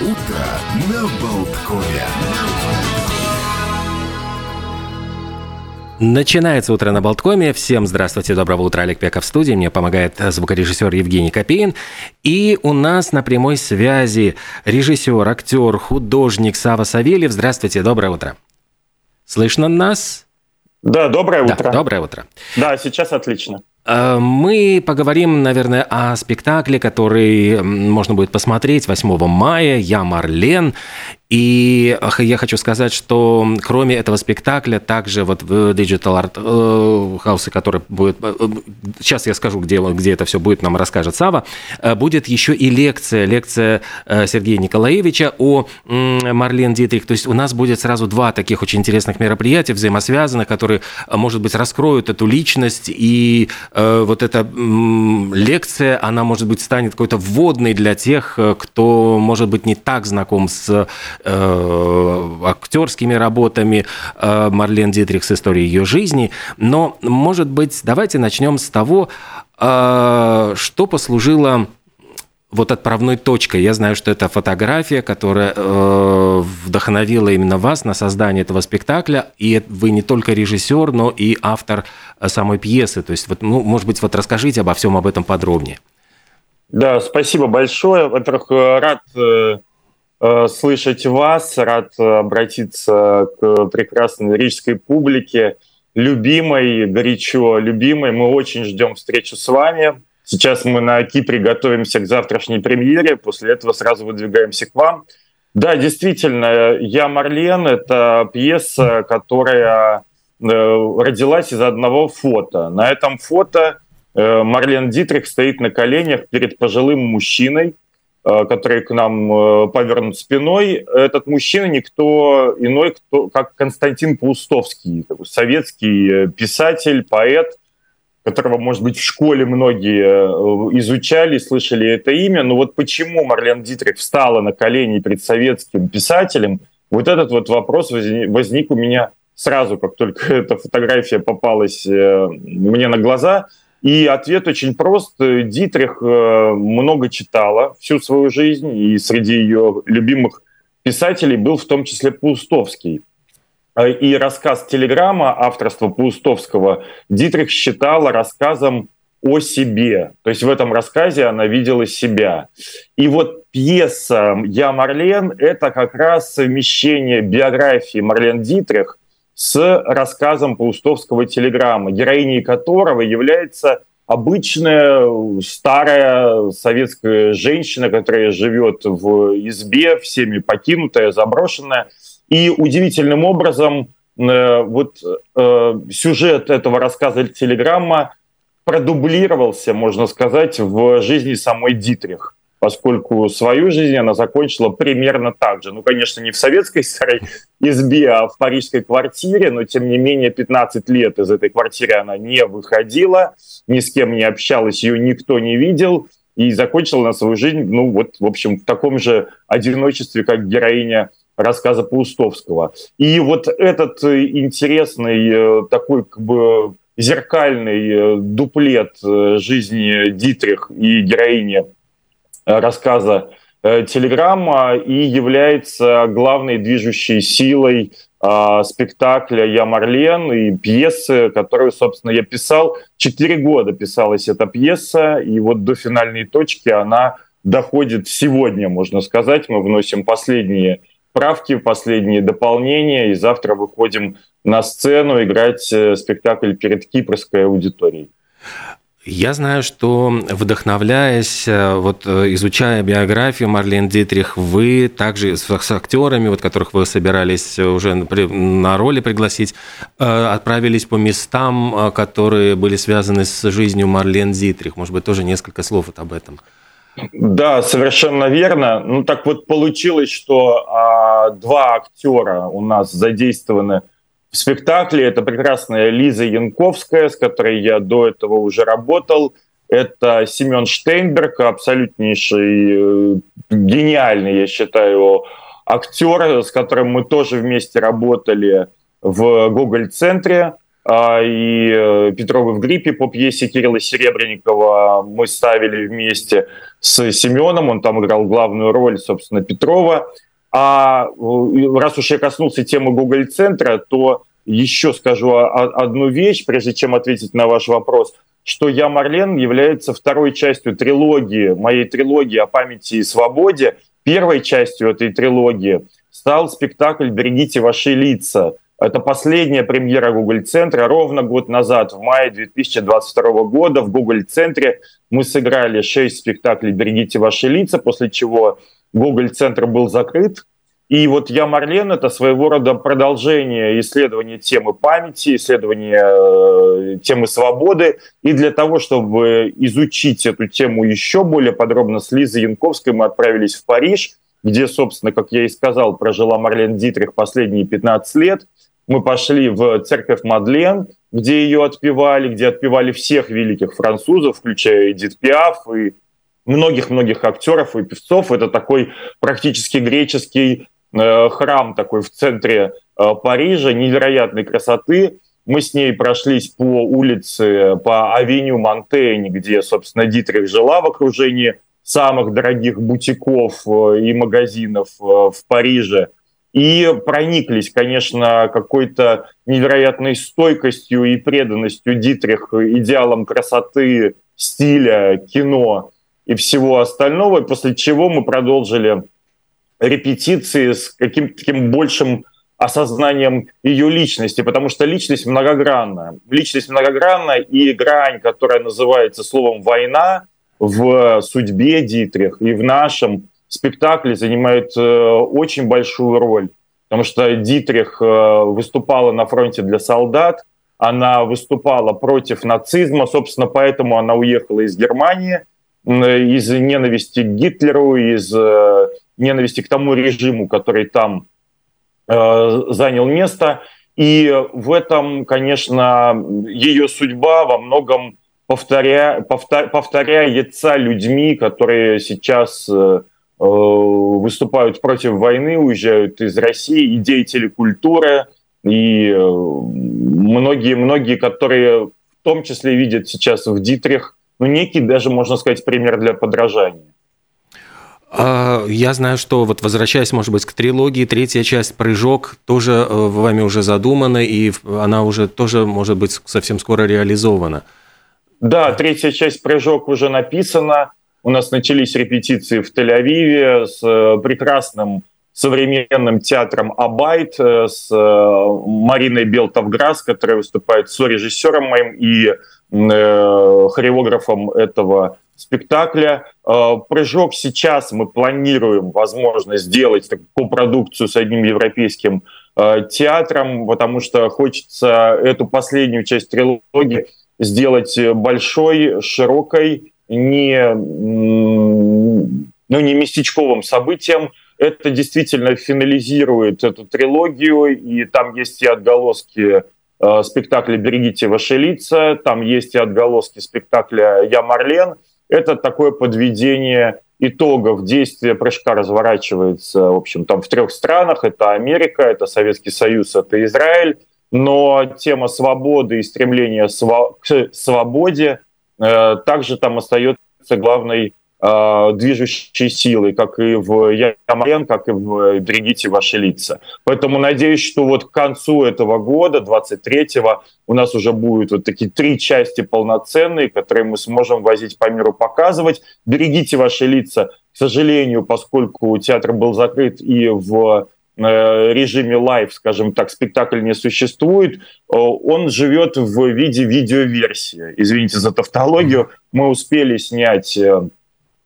Утро на Болткове. Начинается утро на Болткоме. Всем здравствуйте, доброго утра. Олег Пеков в студии. Мне помогает звукорежиссер Евгений Копеин. И у нас на прямой связи режиссер, актер, художник Сава Савельев. Здравствуйте, доброе утро. Слышно нас? Да, доброе утро. Да, доброе утро. Да, сейчас отлично. Э, мы поговорим, наверное, о спектакле, который можно будет посмотреть 8 мая «Я Марлен». И я хочу сказать, что кроме этого спектакля, также вот в Digital Art э, House, который будет... Э, сейчас я скажу, где, где это все будет, нам расскажет Сава. Будет еще и лекция, лекция Сергея Николаевича о Марлен Дитрих. То есть у нас будет сразу два таких очень интересных мероприятия, взаимосвязанных, которые, может быть, раскроют эту личность и вот эта лекция, она, может быть, станет какой-то вводной для тех, э, кто, может быть, не так знаком с э, актерскими работами э, Марлен Дитрих с историей ее жизни. Но, может быть, давайте начнем с того, э, что послужило вот отправной точкой. Я знаю, что это фотография, которая э, вдохновила именно вас на создание этого спектакля, и вы не только режиссер, но и автор э, самой пьесы. То есть, вот, ну, может быть, вот расскажите обо всем об этом подробнее. Да, спасибо большое. Во-первых, э, рад э, э, слышать вас, рад обратиться к прекрасной лирической публике, любимой, горячо любимой. Мы очень ждем встречи с вами. Сейчас мы на Кипре готовимся к завтрашней премьере, после этого сразу выдвигаемся к вам. Да, действительно, «Я Марлен» — это пьеса, которая э, родилась из одного фото. На этом фото э, Марлен Дитрих стоит на коленях перед пожилым мужчиной, э, который к нам повернут спиной. Этот мужчина никто иной, кто, как Константин Паустовский, советский писатель, поэт — которого, может быть, в школе многие э, изучали, слышали это имя. Но вот почему Марлен Дитрих встала на колени перед советским писателем, вот этот вот вопрос возник у меня сразу, как только эта фотография попалась э, мне на глаза. И ответ очень прост. Дитрих э, много читала всю свою жизнь, и среди ее любимых писателей был в том числе Паустовский. Э, и рассказ «Телеграмма» авторства Паустовского Дитрих считала рассказом о себе. То есть в этом рассказе она видела себя. И вот пьеса «Я Марлен» — это как раз совмещение биографии Марлен Дитрих с рассказом Паустовского «Телеграмма», героиней которого является обычная старая советская женщина, которая живет в избе, всеми покинутая, заброшенная — и удивительным образом э, вот э, сюжет этого рассказа «Телеграмма» продублировался, можно сказать, в жизни самой Дитрих поскольку свою жизнь она закончила примерно так же. Ну, конечно, не в советской старой избе, а в парижской квартире, но, тем не менее, 15 лет из этой квартиры она не выходила, ни с кем не общалась, ее никто не видел, и закончила на свою жизнь, ну, вот, в общем, в таком же одиночестве, как героиня рассказа Паустовского. И вот этот э, интересный э, такой как бы зеркальный э, дуплет жизни Дитрих и героини рассказа «Телеграмма» и является главной движущей силой спектакля «Я Марлен» и пьесы, которую, собственно, я писал. Четыре года писалась эта пьеса, и вот до финальной точки она доходит сегодня, можно сказать. Мы вносим последние правки, последние дополнения, и завтра выходим на сцену играть э, спектакль перед кипрской аудиторией. Я знаю, что вдохновляясь, э, вот э, изучая биографию Марлен Дитрих, вы также с, с актерами, вот которых вы собирались уже на роли пригласить, отправились по местам, которые были связаны с жизнью Марлен Дитрих. Может быть, тоже несколько слов вот об этом. Да, совершенно верно. Ну так вот получилось, что а, два актера у нас задействованы в спектакле. Это прекрасная Лиза Янковская, с которой я до этого уже работал. Это Семен Штейнберг, абсолютнейший, э, гениальный, я считаю, актер, с которым мы тоже вместе работали в Гоголь-центре. а, и э, Петровы в гриппе по пьесе Кирилла Серебренникова мы ставили вместе с Семеном, он там играл главную роль, собственно, Петрова. А э, раз уж я коснулся темы Google-центра, то еще скажу одну вещь, прежде чем ответить на ваш вопрос, что «Я, Марлен» является второй частью трилогии, моей трилогии о памяти и свободе. Первой частью этой трилогии стал спектакль «Берегите ваши лица», это последняя премьера Google центра Ровно год назад, в мае 2022 года, в Google центре мы сыграли шесть спектаклей «Берегите ваши лица», после чего Google центр был закрыт. И вот «Я, Марлен» — это своего рода продолжение исследования темы памяти, исследования э, темы свободы. И для того, чтобы изучить эту тему еще более подробно, с Лизой Янковской мы отправились в Париж, где, собственно, как я и сказал, прожила Марлен Дитрих последние 15 лет — мы пошли в церковь Мадлен, где ее отпевали, где отпевали всех великих французов, включая Эдит Пиаф и многих-многих актеров и певцов. Это такой практически греческий э, храм такой в центре э, Парижа, невероятной красоты. Мы с ней прошлись по улице, по авеню Монтень, где, собственно, Дитрих жила в окружении самых дорогих бутиков э, и магазинов э, в Париже – и прониклись, конечно, какой-то невероятной стойкостью и преданностью Дитрих идеалам красоты, стиля, кино и всего остального, после чего мы продолжили репетиции с каким-то таким большим осознанием ее личности, потому что личность многогранна. Личность многогранна, и грань, которая называется словом «война», в судьбе Дитрих и в нашем спектакле занимает э, очень большую роль, потому что Дитрих э, выступала на фронте для солдат, она выступала против нацизма, собственно, поэтому она уехала из Германии из ненависти к Гитлеру, из э, ненависти к тому режиму, который там занял место. И в этом, конечно, ее судьба во многом повторя, повтор, повторяется людьми, которые сейчас Э, выступают против войны, уезжают из России, и деятели культуры, и многие-многие, э, которые в том числе видят сейчас в Дитрих, ну, некий даже, можно сказать, пример для подражания. А, я знаю, что вот возвращаясь, может быть, к трилогии, третья часть «Прыжок» тоже э, вами уже задумана, и она уже тоже, может быть, совсем скоро реализована. Да, третья часть «Прыжок» уже написана. У нас начались репетиции в Тель-Авиве с э, прекрасным современным театром «Абайт», э, с э, Мариной Белтовграс, которая выступает с режиссером моим и хореографом этого спектакля. Прыжок сейчас мы планируем, возможно, сделать такую продукцию с одним европейским театром, потому что хочется эту последнюю часть трилогии сделать большой, широкой, не, ну, не местечковым событием. Это действительно финализирует эту трилогию, и там есть и отголоски э, спектакля «Берегите ваши лица», там есть и отголоски спектакля «Я Марлен». Это такое подведение итогов действия прыжка разворачивается, в общем, там в трех странах. Это Америка, это Советский Союз, это Израиль. Но тема свободы и стремления к свободе Э, также там остается главной э, движущей силой, как и в Ямарен, как и в Берегите ваши лица. Поэтому надеюсь, что вот к концу этого года, 23-го, у нас уже будут вот такие три части полноценные, которые мы сможем возить по миру, показывать. Берегите ваши лица. К сожалению, поскольку театр был закрыт и в Э, режиме live, скажем так, спектакль не существует, э, он живет в виде видеоверсии. Извините за тавтологию. Мы успели снять э,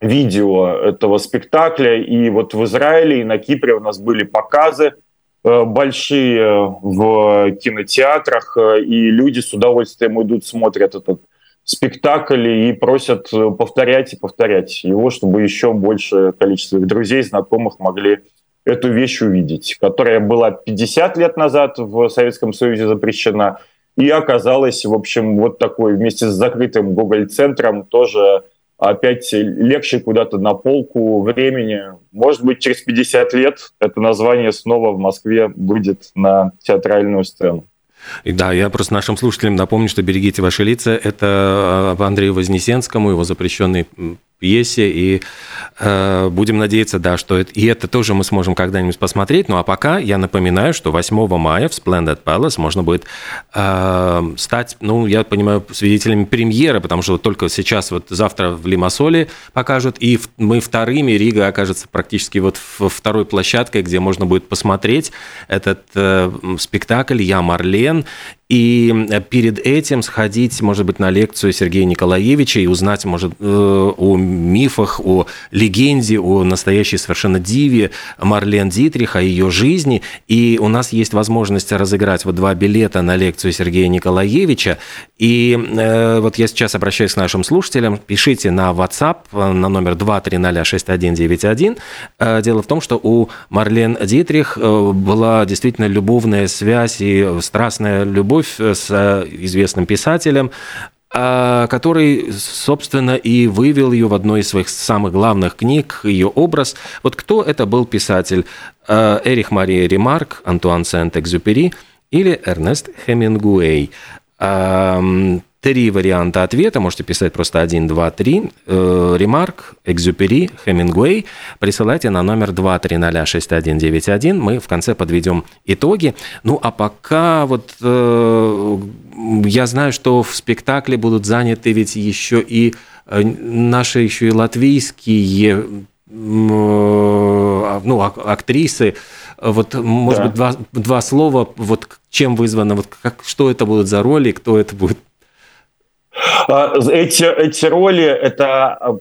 видео этого спектакля, и вот в Израиле и на Кипре у нас были показы большие в кинотеатрах, и люди с удовольствием идут, смотрят этот спектакль и просят повторять и повторять его, чтобы еще большее количество друзей, знакомых могли эту вещь увидеть, которая была 50 лет назад в Советском Союзе запрещена и оказалась, в общем, вот такой вместе с закрытым Google-центром тоже опять легче куда-то на полку времени. Может быть, через 50 лет это название снова в Москве выйдет на театральную сцену. И да, я просто нашим слушателям напомню, что «Берегите ваши лица» – это об Андрею Вознесенскому, его запрещенный пьесе, и э, будем надеяться, да, что это, и это тоже мы сможем когда-нибудь посмотреть. Ну а пока я напоминаю, что 8 мая в Splendid Palace можно будет э, стать, ну, я понимаю, свидетелями премьеры, потому что вот только сейчас, вот завтра в Лимассоле покажут, и мы вторыми, Рига окажется практически вот в второй площадкой, где можно будет посмотреть этот э, спектакль «Я Марлен», и э, перед этим сходить, может быть, на лекцию Сергея Николаевича и узнать, может, э, о мифах, о легенде, о настоящей совершенно диве Марлен Дитрих, о ее жизни. И у нас есть возможность разыграть вот два билета на лекцию Сергея Николаевича. И э, вот я сейчас обращаюсь к нашим слушателям. Пишите на WhatsApp на номер 2306191. Дело в том, что у Марлен Дитрих была действительно любовная связь и страстная любовь любовь с э, известным писателем, а, который, собственно, и вывел ее в одной из своих самых главных книг, ее образ. Вот кто это был писатель? Э, Эрих Мария Ремарк, Антуан Сент-Экзюпери или Эрнест Хемингуэй? Три варианта ответа. Можете писать просто 1, 2, 3. Ремарк, Экзюпери, Хемингуэй. Присылайте на номер 2306191. Мы в конце подведем итоги. Ну, а пока вот э, я знаю, что в спектакле будут заняты ведь еще и э, наши еще и латвийские а, ну, актрисы. Вот, может да. быть, два, два слова, вот чем вызвано, вот как, что это будут за роли, кто это будет эти, эти роли – это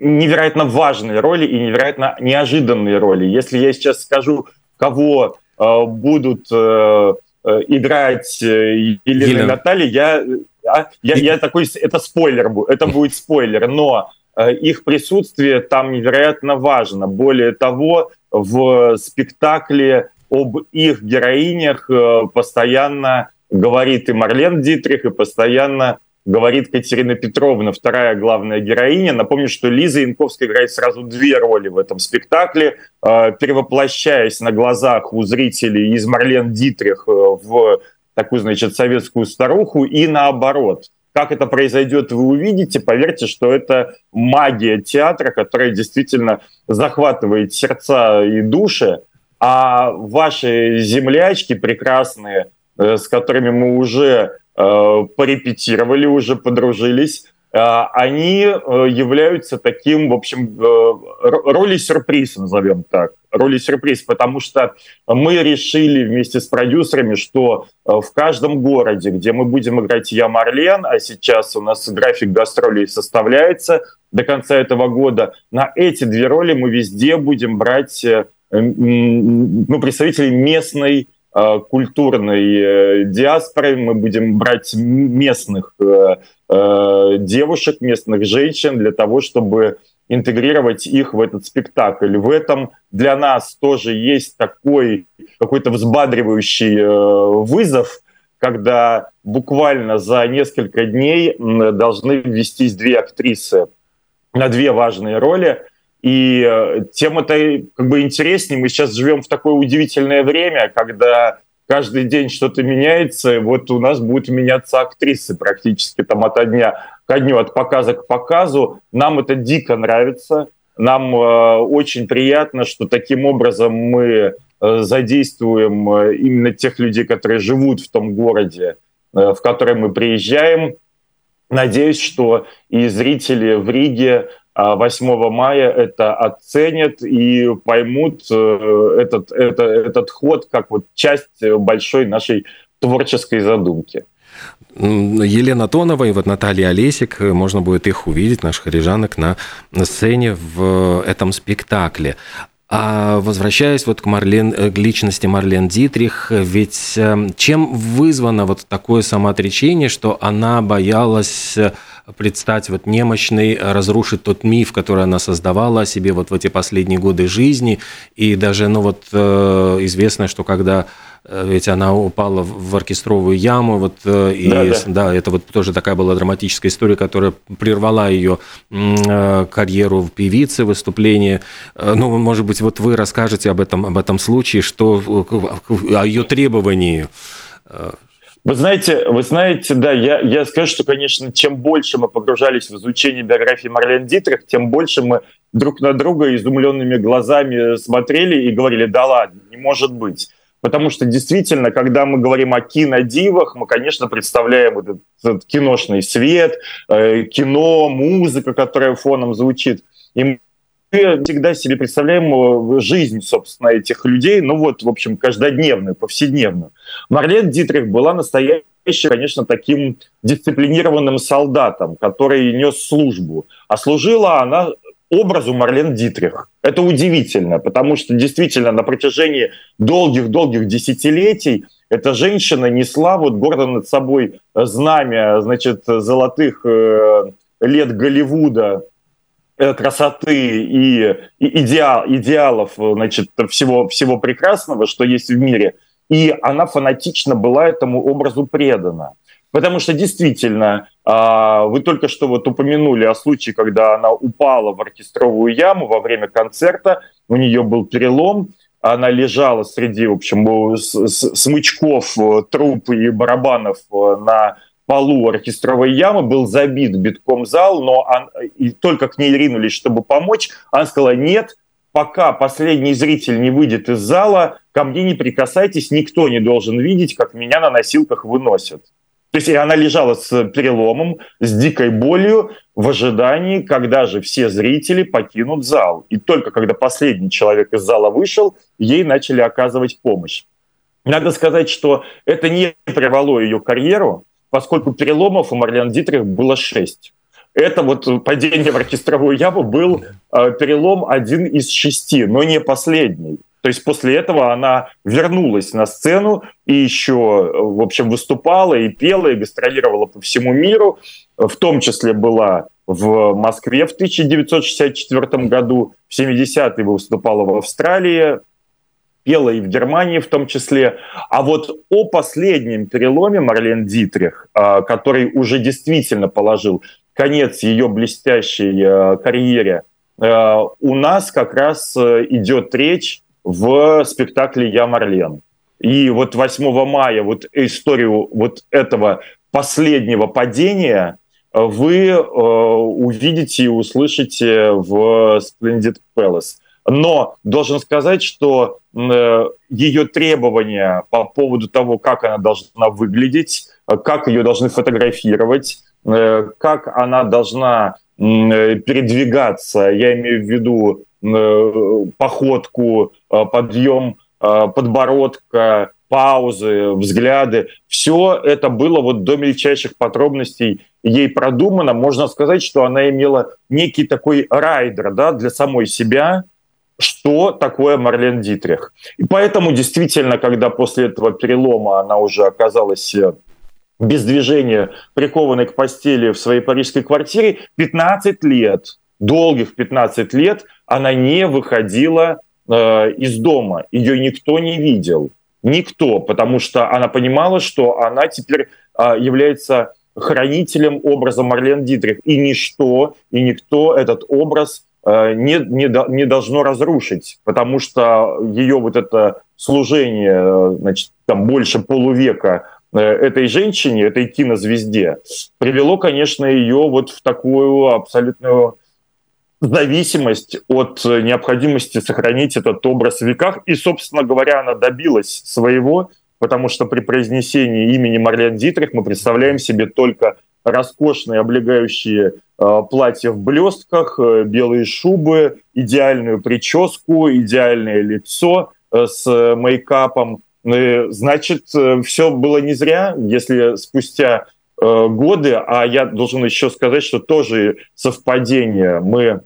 невероятно важные роли и невероятно неожиданные роли. Если я сейчас скажу, кого а, будут э, э, играть э, Елена, Елена. Наталья, я, а, я, я такой, это спойлер, это будет спойлер, но их присутствие там невероятно важно. Более того, в спектакле об их героинях постоянно говорит и Марлен Дитрих, и постоянно говорит Катерина Петровна, вторая главная героиня. Напомню, что Лиза Янковская играет сразу две роли в этом спектакле, э, перевоплощаясь на глазах у зрителей из Марлен Дитрих э, в такую, значит, советскую старуху и наоборот. Как это произойдет, вы увидите. Поверьте, что это магия театра, которая действительно захватывает сердца и души. А ваши землячки прекрасные, с которыми мы уже э, порепетировали, уже подружились, э, они являются таким, в общем, роли сюрприз, назовем так, роли сюрприз, потому что мы решили вместе с продюсерами, что в каждом городе, где мы будем играть «Я Марлен», а сейчас у нас график гастролей составляется до конца этого года, на эти две роли мы везде будем брать ну, представителей местной Э, культурной э, диаспорой, мы будем брать местных э, девушек, местных женщин для того, чтобы интегрировать их в этот спектакль. В этом для нас тоже есть такой какой-то взбадривающий вызов, когда буквально за несколько дней должны ввестись две актрисы на две важные роли. И э, тем это как бы интереснее. Мы сейчас живем в такое удивительное время, когда каждый день что-то меняется. Вот у нас будут меняться актрисы практически там от дня к дню, от показа к показу. Нам это дико нравится. Нам э, очень приятно, что таким образом мы э, задействуем э, именно тех людей, которые живут в том городе, э, в который мы приезжаем. Надеюсь, что и зрители в Риге 8 а мая это оценят и поймут э, этот, это, этот ход как вот часть большой нашей творческой задумки. Елена Тонова и вот Наталья Олесик, можно будет их увидеть, наших рижанок, на сцене в этом спектакле. А возвращаясь вот к, Марлен, к личности Марлен Дитрих, ведь э, чем вызвано вот такое самоотречение, что она боялась предстать вот немощной, разрушить тот миф, который она создавала о себе вот в эти последние годы жизни. И даже, ну вот, э, известно, что когда э, ведь она упала в оркестровую яму, вот, э, и, да, да. да, это вот тоже такая была драматическая история, которая прервала ее карьеру в певице, выступление. Ну, может быть, вот вы расскажете об этом, об этом случае, что, о ее требовании. Вы знаете, вы знаете, да, я, я скажу, что, конечно, чем больше мы погружались в изучение биографии Марлен Дитрих, тем больше мы друг на друга изумленными глазами смотрели и говорили, да ладно, не может быть. Потому что действительно, когда мы говорим о кинодивах, мы, конечно, представляем этот, этот киношный свет, э, кино, музыка, которая фоном звучит. И всегда себе представляем э, жизнь, собственно, этих людей, ну вот, в общем, каждодневную, повседневную. Марлен Дитрих была настоящей конечно, таким дисциплинированным солдатом, который нес службу. А служила она образу Марлен Дитрих. Это удивительно, потому что действительно на протяжении долгих-долгих десятилетий эта женщина несла вот гордо над собой знамя, значит, золотых э, лет Голливуда, красоты и, идеал, идеалов значит, всего, всего прекрасного, что есть в мире. И она фанатично была этому образу предана. Потому что действительно, а, вы только что вот упомянули о случае, когда она упала в оркестровую яму во время концерта, у нее был перелом, она лежала среди, в общем, смычков, э, труп и барабанов э, на полу оркестровой ямы, был забит битком зал, но он, и только к ней ринулись, чтобы помочь. Она сказала, нет, пока последний зритель не выйдет из зала, ко мне не прикасайтесь, никто не должен видеть, как меня на носилках выносят. То есть она лежала с переломом, с дикой болью в ожидании, когда же все зрители покинут зал. И только когда последний человек из зала вышел, ей начали оказывать помощь. Надо сказать, что это не прервало ее карьеру, поскольку переломов у Марлен Дитрих было шесть. Это вот падение в оркестровую яму был э, перелом один из шести, но не последний. То есть после этого она вернулась на сцену и еще, в общем, выступала и пела, и гастролировала по всему миру. В том числе была в Москве в 1964 году, в 70-е выступала в Австралии, пела и в Германии в том числе. А вот о последнем переломе Марлен Дитрих, а, который уже действительно положил конец ее блестящей а, карьере, а, у нас как раз идет речь в спектакле «Я Марлен». И вот 8 мая вот историю вот этого последнего падения вы э, увидите и услышите в Splendid Palace. Но должен сказать, что э, ее требования по поводу того, как она должна выглядеть, как ее должны фотографировать, э, как она должна э, передвигаться, я имею в виду Э, походку, э, подъем э, подбородка, паузы, взгляды. Все это было вот до мельчайших подробностей ей продумано. Можно сказать, что она имела некий такой райдер да, для самой себя, что такое Марлен Дитрих. И поэтому действительно, когда после этого перелома она уже оказалась без движения, прикованной к постели в своей парижской квартире, 15 лет, долгих 15 лет – она не выходила э, из дома, ее никто не видел, никто, потому что она понимала, что она теперь э, является хранителем образа Марлен Дитрих, и ничто, и никто этот образ э, не, не, не должно разрушить, потому что ее вот это служение, э, значит, там больше полувека э, этой женщине, этой кинозвезде, привело, конечно, ее вот в такую абсолютную зависимость от э, необходимости сохранить этот образ в веках. И, собственно говоря, она добилась своего, потому что при произнесении имени Марлен Дитрих мы представляем себе только роскошные облегающие э, платья в блестках, э, белые шубы, идеальную прическу, идеальное лицо э, с мейкапом. Значит, все было не зря, если спустя годы, а я должен еще сказать, что тоже совпадение, мы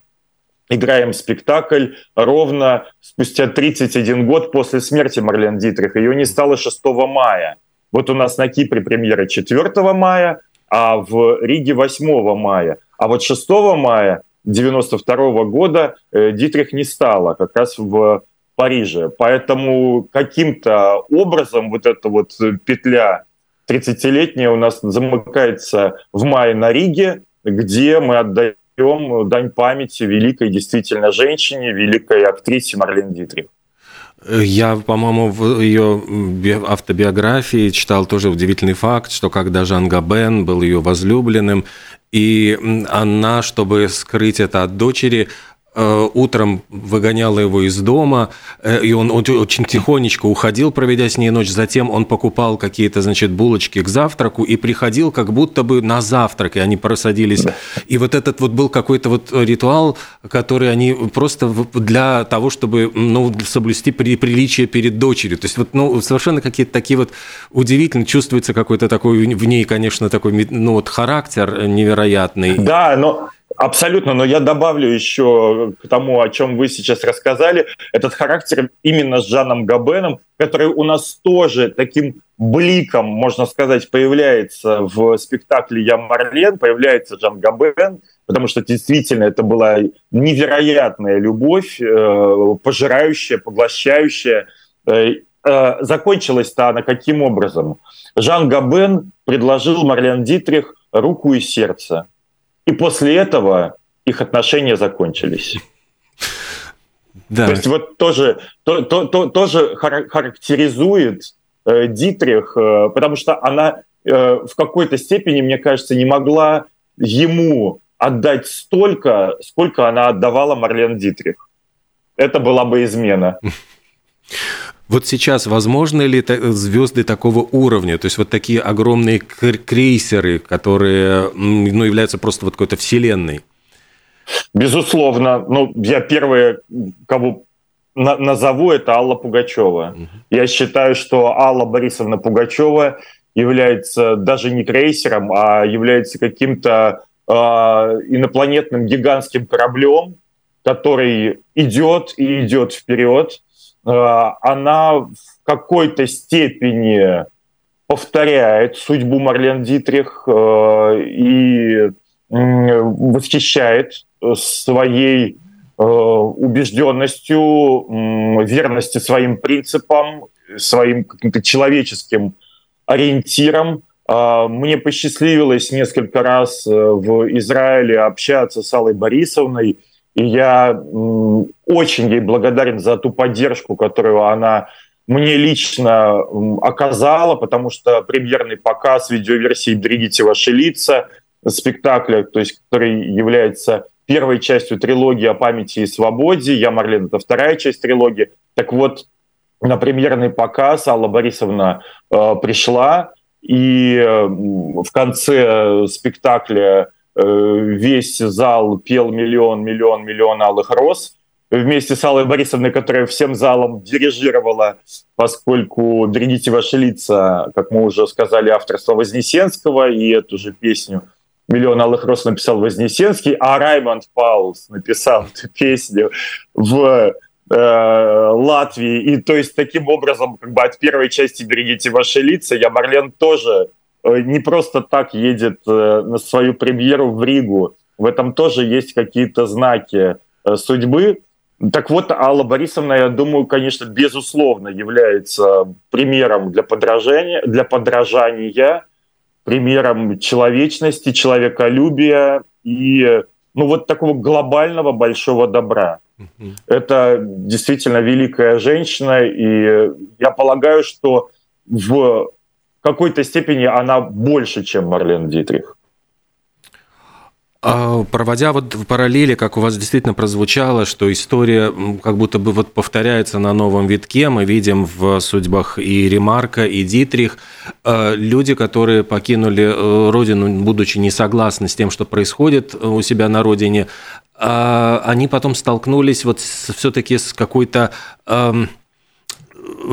играем спектакль ровно спустя 31 год после смерти Марлен Дитрих. Ее не стало 6 мая. Вот у нас на Кипре премьера 4 мая, а в Риге 8 мая. А вот 6 мая 92 года э, Дитрих не стало, как раз в Париже. Поэтому каким-то образом вот эта вот петля 30-летняя у нас замыкается в мае на Риге, где мы отдаем дань памяти великой действительно женщине, великой актрисе Марлен Дитрих. Я, по-моему, в ее автобиографии читал тоже удивительный факт, что когда Жан Габен был ее возлюбленным, и она, чтобы скрыть это от дочери, Э, утром выгоняла его из дома, э, и он очень тихонечко уходил, проведя с ней ночь. Затем он покупал какие-то, значит, булочки к завтраку и приходил как будто бы на завтрак, и они просадились. И вот этот вот был какой-то вот ритуал, который они просто для того, чтобы ну, соблюсти приличие перед дочерью. То есть вот ну, совершенно какие-то такие вот удивительные, чувствуется какой-то такой в ней, конечно, такой ну, вот характер невероятный. Да, но Абсолютно, но я добавлю еще к тому, о чем вы сейчас рассказали, этот характер именно с Жаном Габеном, который у нас тоже таким бликом, можно сказать, появляется в спектакле «Я Марлен», появляется Жан Габен, потому что действительно это была невероятная любовь, э, пожирающая, поглощающая. Э, э, закончилась-то она каким образом? Жан Габен предложил Марлен Дитрих руку и сердце – и после этого их отношения закончились. Да. То есть вот тоже, то, то, то, тоже характеризует э, Дитрих, э, потому что она э, в какой-то степени, мне кажется, не могла ему отдать столько, сколько она отдавала Марлен Дитрих. Это была бы измена. Вот сейчас возможны ли звезды такого уровня, то есть вот такие огромные крейсеры, которые ну, являются просто вот какой-то вселенной? Безусловно. Ну, я первое, кого на назову, это Алла Пугачева. Угу. Я считаю, что Алла Борисовна Пугачева является даже не крейсером, а является каким-то э, инопланетным гигантским кораблем, который идет и идет вперед Э, она в какой-то степени повторяет судьбу Марлен Дитрих э, и восхищает своей э, убежденностью, верности своим принципам, своим каким-то человеческим ориентирам. Мне посчастливилось несколько раз в Израиле общаться с Аллой Борисовной – и я очень ей благодарен за ту поддержку, которую она мне лично оказала, потому что премьерный показ видеоверсии «Берегите ваши лица» спектакля, то есть, который является первой частью трилогии о памяти и свободе. «Я, Марлен» — это вторая часть трилогии. Так вот, на премьерный показ Алла Борисовна э, пришла, и э, в конце спектакля Э, весь зал пел миллион, миллион, миллион алых роз вместе с Аллой Борисовной, которая всем залом дирижировала, поскольку «Берегите ваши лица», как мы уже сказали, авторство Вознесенского, и эту же песню «Миллион алых роз» написал Вознесенский, а Раймонд Паулс написал эту песню в э, Латвии. И то есть таким образом, как бы от первой части «Берегите ваши лица» я Марлен тоже Э, не просто так едет э, на свою премьеру в Ригу. В этом тоже есть какие-то знаки э, судьбы. Так вот, Алла Борисовна, я думаю, конечно, безусловно является примером для подражания, для подражания, примером человечности, человеколюбия и ну, вот такого глобального большого добра. Это действительно великая женщина, и я полагаю, что в какой-то степени она больше, чем Марлен Дитрих. А, проводя вот в параллели, как у вас действительно прозвучало, что история как будто бы вот повторяется на новом витке, мы видим в судьбах и Ремарка, и Дитрих, а, люди, которые покинули э, родину, будучи не согласны с тем, что происходит у себя на родине, а, они потом столкнулись вот все-таки с какой-то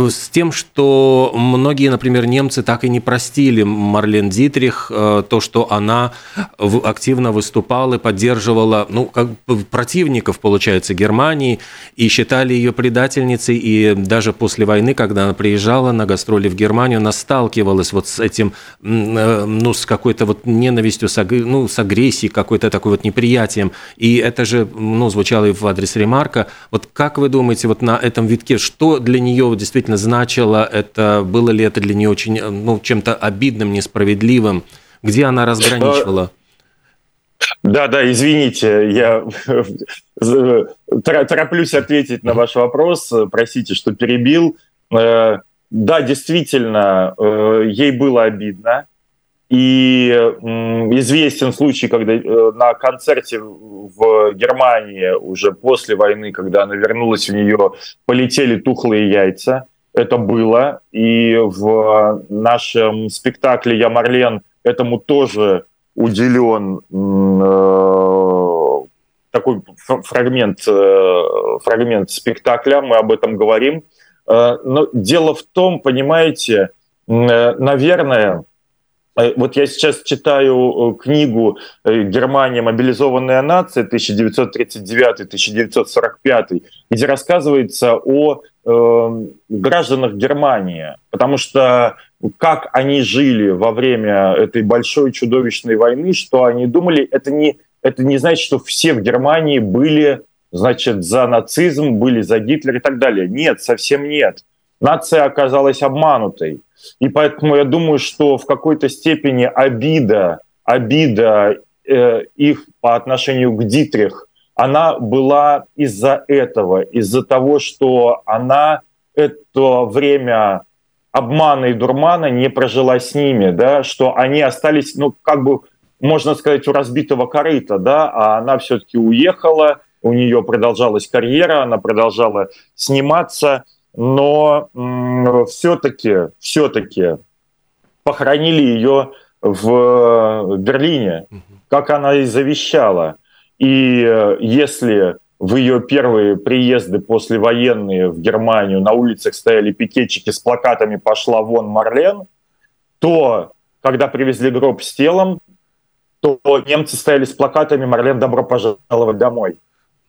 с тем, что многие, например, немцы так и не простили Марлен Дитрих э, то, что она активно выступала и поддерживала ну, как противников, получается, Германии, и считали ее предательницей, и даже после войны, когда она приезжала на гастроли в Германию, она сталкивалась вот с этим, э, ну, с какой-то вот ненавистью, ну, с агрессией, какой-то такой вот неприятием, и это же, ну, звучало и в адрес Ремарка. Вот как вы думаете, вот на этом витке, что для нее действительно значило это, было ли это для нее очень, ну, чем-то обидным, несправедливым? Где она разграничивала? Да, да, извините, я тороплюсь ответить на ваш вопрос. Простите, что перебил. Э, да, действительно, э, ей было обидно. И известен случай, когда э, на концерте в Германии уже после войны, когда она вернулась, у нее полетели тухлые яйца. Это было. И в нашем спектакле «Я Марлен» этому тоже уделен э, такой фрагмент, э, фрагмент спектакля, мы об этом говорим. Но дело в том, понимаете, наверное, вот я сейчас читаю книгу «Германия. Мобилизованная нация» 1939-1945, где рассказывается о э, гражданах Германии, потому что как они жили во время этой большой чудовищной войны, что они думали, это не, это не значит, что все в Германии были значит, за нацизм, были за Гитлера и так далее. Нет, совсем нет. Нация оказалась обманутой. И поэтому я думаю, что в какой-то степени обида, обида э, их по отношению к Дитрих, она была из-за этого, из-за того, что она это время обмана и дурмана не прожила с ними, да, что они остались, ну, как бы, можно сказать, у разбитого корыта, да, а она все-таки уехала, у нее продолжалась карьера, она продолжала сниматься, но все-таки, все-таки похоронили ее в Берлине, как она и завещала. И э, если в ее первые приезды после военные в Германию на улицах стояли пикетчики с плакатами «Пошла вон, Марлен», то, когда привезли гроб с телом, то немцы стояли с плакатами «Марлен, добро пожаловать домой».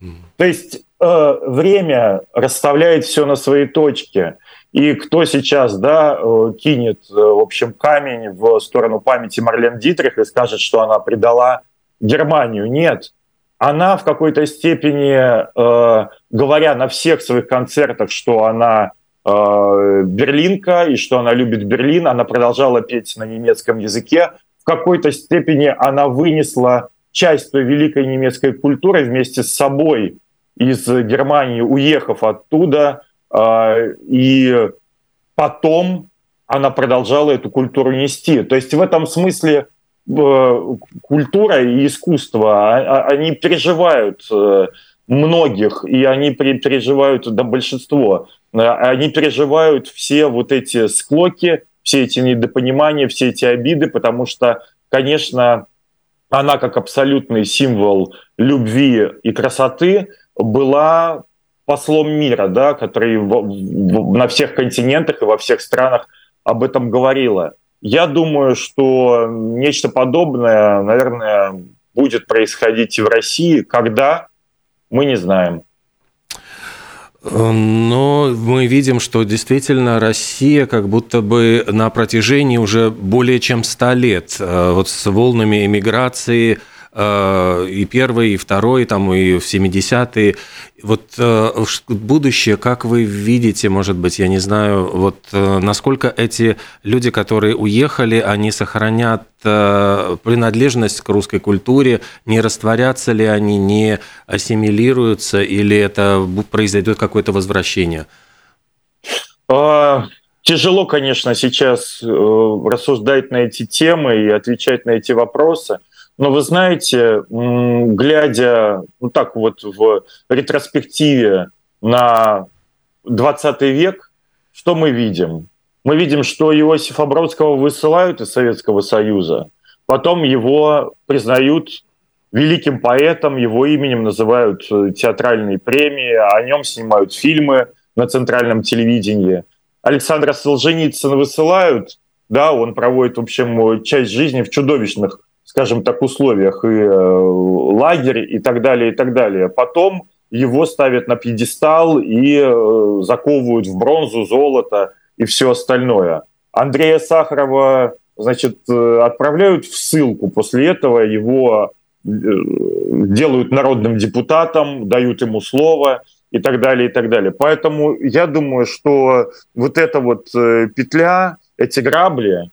Mm. То есть э, время расставляет все на свои точки. И кто сейчас да, э, кинет, э, в общем, камень в сторону памяти Марлен Дитрих и скажет, что она предала Германию? Нет она в какой-то степени, э, говоря на всех своих концертах, что она э, берлинка и что она любит Берлин, она продолжала петь на немецком языке. В какой-то степени она вынесла часть той великой немецкой культуры вместе с собой из Германии, уехав оттуда. Э, и потом она продолжала эту культуру нести. То есть в этом смысле Э, культура и искусство, а, а, они переживают э, многих, и они переживают, да, большинство, э, они переживают все вот эти склоки, все эти недопонимания, все эти обиды, потому что, конечно, она как абсолютный символ любви и красоты была послом мира, да, который в, в, на всех континентах и во всех странах об этом говорила. Я думаю, что нечто подобное, наверное, будет происходить и в России. Когда, мы не знаем. Но мы видим, что действительно Россия как будто бы на протяжении уже более чем 100 лет э, вот с волнами эмиграции – и первый, и второй, там, и в 70-е. Вот э, будущее, как вы видите, может быть, я не знаю, вот э, насколько эти люди, которые уехали, они сохранят принадлежность к русской культуре, не растворятся ли они, не ассимилируются, или это произойдет какое-то возвращение? А, тяжело, конечно, сейчас рассуждать на эти темы и отвечать на эти вопросы – но вы знаете, глядя ну так вот в ретроспективе на 20 век, что мы видим? Мы видим, что Иосифа Бродского высылают из Советского Союза, потом его признают великим поэтом, его именем называют э, театральные премии, о нем снимают фильмы на центральном телевидении. Александра Солженицына высылают, да, он проводит, в общем, часть жизни в чудовищных скажем так, условиях и э, лагерь и так далее, и так далее. Потом его ставят на пьедестал и э, заковывают в бронзу, золото и все остальное. Андрея Сахарова, значит, э, отправляют в ссылку. После этого его делают народным депутатом, дают ему слово и так далее, и так далее. Поэтому я думаю, что вот эта вот петля, эти грабли,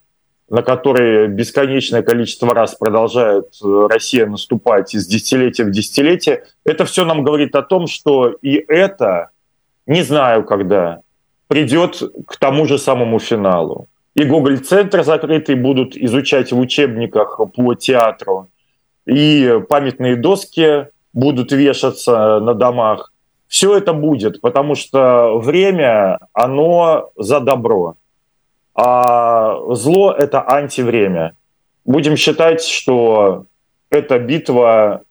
на который бесконечное количество раз продолжает э, Россия наступать из десятилетия в десятилетие, это все нам говорит о том, что и это, не знаю когда, придет к тому же самому финалу. И Гоголь-центр закрытый будут изучать в учебниках по театру, и памятные доски будут вешаться на домах. Все это будет, потому что время, оно за добро а зло — это антивремя. Будем считать, что эта битва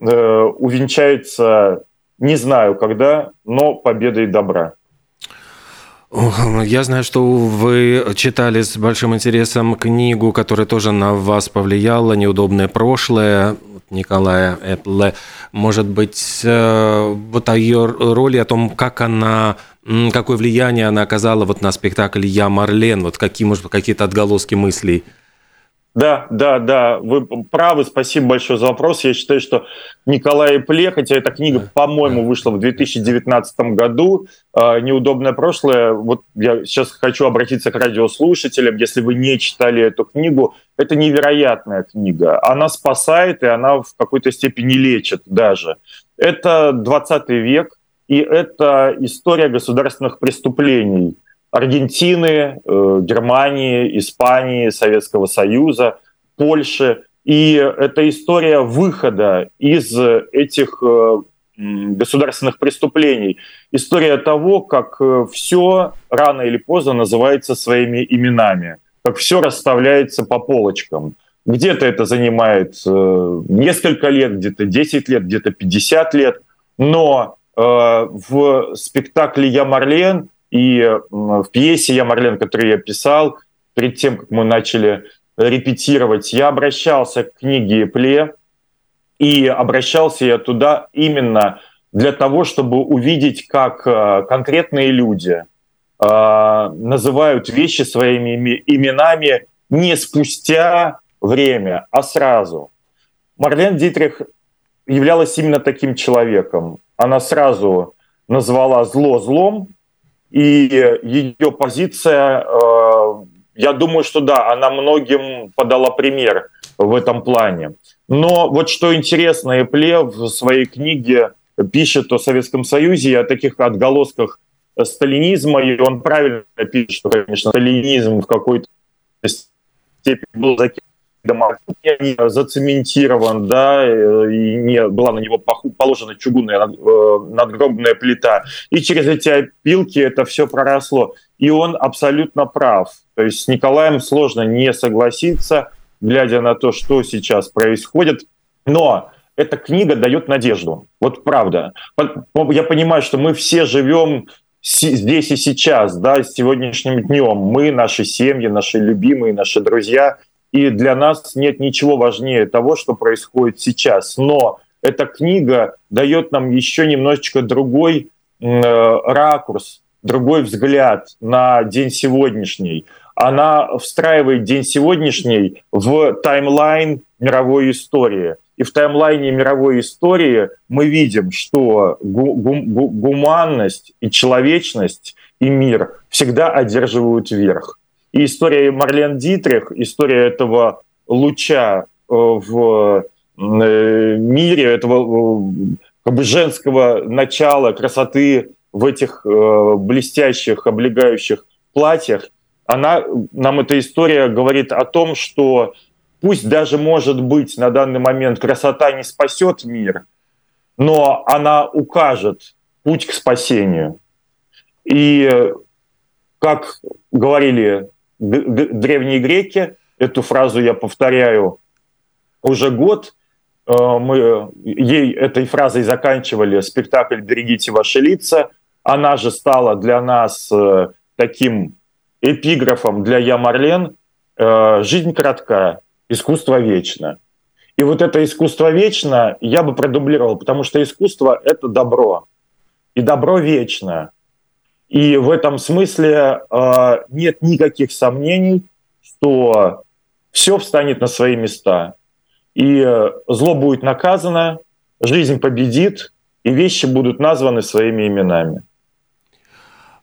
э, увенчается, не знаю когда, но победой добра. Я знаю, что вы читали с большим интересом книгу, которая тоже на вас повлияла, «Неудобное прошлое» Николая Эппле. Может быть, э, вот о ее роли, о том, как она какое влияние она оказала вот на спектакль «Я Марлен», вот какие, может быть, какие-то отголоски мыслей? Да, да, да, вы правы, спасибо большое за вопрос. Я считаю, что Николай Пле, хотя эта книга, по-моему, вышла в 2019 году, а, «Неудобное прошлое», вот я сейчас хочу обратиться к радиослушателям, если вы не читали эту книгу, это невероятная книга. Она спасает, и она в какой-то степени лечит даже. Это 20 век, и это история государственных преступлений Аргентины, э, Германии, Испании, Советского Союза, Польши. И это история выхода из этих э, государственных преступлений. История того, как э, все рано или поздно называется своими именами, как все расставляется по полочкам. Где-то это занимает несколько лет, где-то 10 лет, где-то 50 лет, но в спектакле «Я Марлен» и в пьесе «Я Марлен», которую я писал, перед тем, как мы начали репетировать, я обращался к книге Пле, и обращался я туда именно для того, чтобы увидеть, как э, конкретные люди э, называют вещи своими именами не спустя время, а сразу. Марлен Дитрих являлась именно таким человеком она сразу назвала зло злом, и ее позиция, э, я думаю, что да, она многим подала пример в этом плане. Но вот что интересно, Эпле в своей книге пишет о Советском Союзе о таких отголосках сталинизма, и он правильно пишет, что, конечно, сталинизм в какой-то степени был закинут не зацементирован, да, и не была на него положена чугунная э, надгробная плита. И через эти опилки это все проросло. И он абсолютно прав. То есть с Николаем сложно не согласиться, глядя на то, что сейчас происходит. Но эта книга дает надежду. Вот правда. Я понимаю, что мы все живем здесь и сейчас, да, с сегодняшним днем. Мы, наши семьи, наши любимые, наши друзья – и для нас нет ничего важнее того, что происходит сейчас. Но эта книга дает нам еще немножечко другой э, ракурс, другой взгляд на день сегодняшний. Она встраивает день сегодняшний в таймлайн мировой истории. И в таймлайне мировой истории мы видим, что гу- гу- гуманность и человечность и мир всегда одерживают верх. И история Марлен Дитрих, история этого луча э, в э, мире, этого э, как бы женского начала, красоты в этих блестящих, облегающих платьях, она, нам эта история говорит о том, что пусть даже, может быть, на данный момент красота не спасет мир, но она укажет путь к спасению. И как говорили древние греки. Эту фразу я повторяю уже год. Э, мы ей этой фразой заканчивали спектакль «Берегите ваши лица». Она же стала для нас э, таким эпиграфом для Я Марлен э, «Жизнь коротка, искусство вечно». И вот это искусство вечно я бы продублировал, потому что искусство — это добро. И добро вечно. И в этом смысле э, нет никаких сомнений, что все встанет на свои места. И зло будет наказано, жизнь победит, и вещи будут названы своими именами.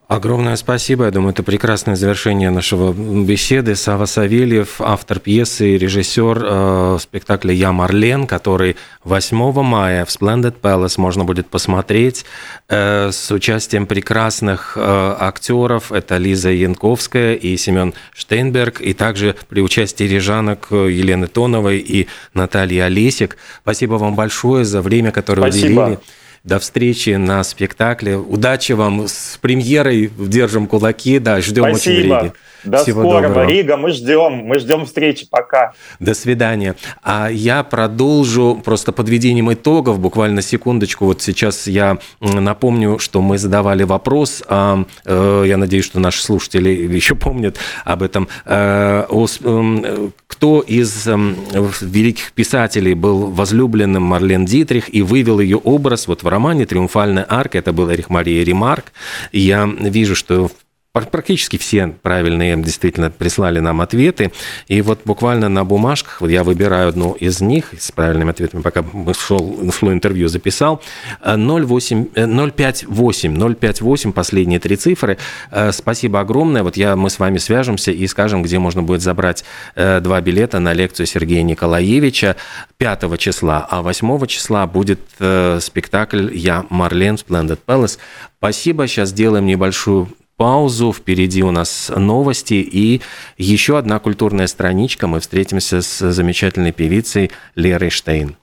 Огромное спасибо. Я думаю, это прекрасное завершение нашего беседы. Сава Савельев, автор пьесы и режиссер э, спектакля «Я Марлен», который 8 мая в Splendid Palace можно будет посмотреть э, с участием прекрасных э, актеров. Это Лиза Янковская и Семен Штейнберг, и также при участии режанок Елены Тоновой и Натальи Олесик. Спасибо вам большое за время, которое Спасибо. уделили. До встречи на спектакле. Удачи вам с премьерой. Держим кулаки. Да, ждем Спасибо. очень в Риге. До Всего скорого, доброго. Рига. Мы ждем. Мы ждем встречи. Пока. До свидания. А я продолжу просто подведением итогов. Буквально секундочку. Вот сейчас я напомню, что мы задавали вопрос. А, э, я надеюсь, что наши слушатели еще помнят об этом. Э, э, кто из великих писателей был возлюбленным Марлен Дитрих и вывел ее образ вот в романе «Триумфальная арка». Это был Эрих Мария Ремарк. Я вижу, что в Практически все правильные действительно прислали нам ответы. И вот буквально на бумажках, вот я выбираю одну из них с правильными ответами, пока шел, шло интервью, записал. 08, 058, 058, последние три цифры. Э, спасибо огромное. Вот я, мы с вами свяжемся и скажем, где можно будет забрать э, два билета на лекцию Сергея Николаевича 5 числа, а 8 числа будет э, спектакль «Я Марлен Splendid Palace». Спасибо. Сейчас сделаем небольшую паузу. Впереди у нас новости и еще одна культурная страничка. Мы встретимся с замечательной певицей Лерой Штейн.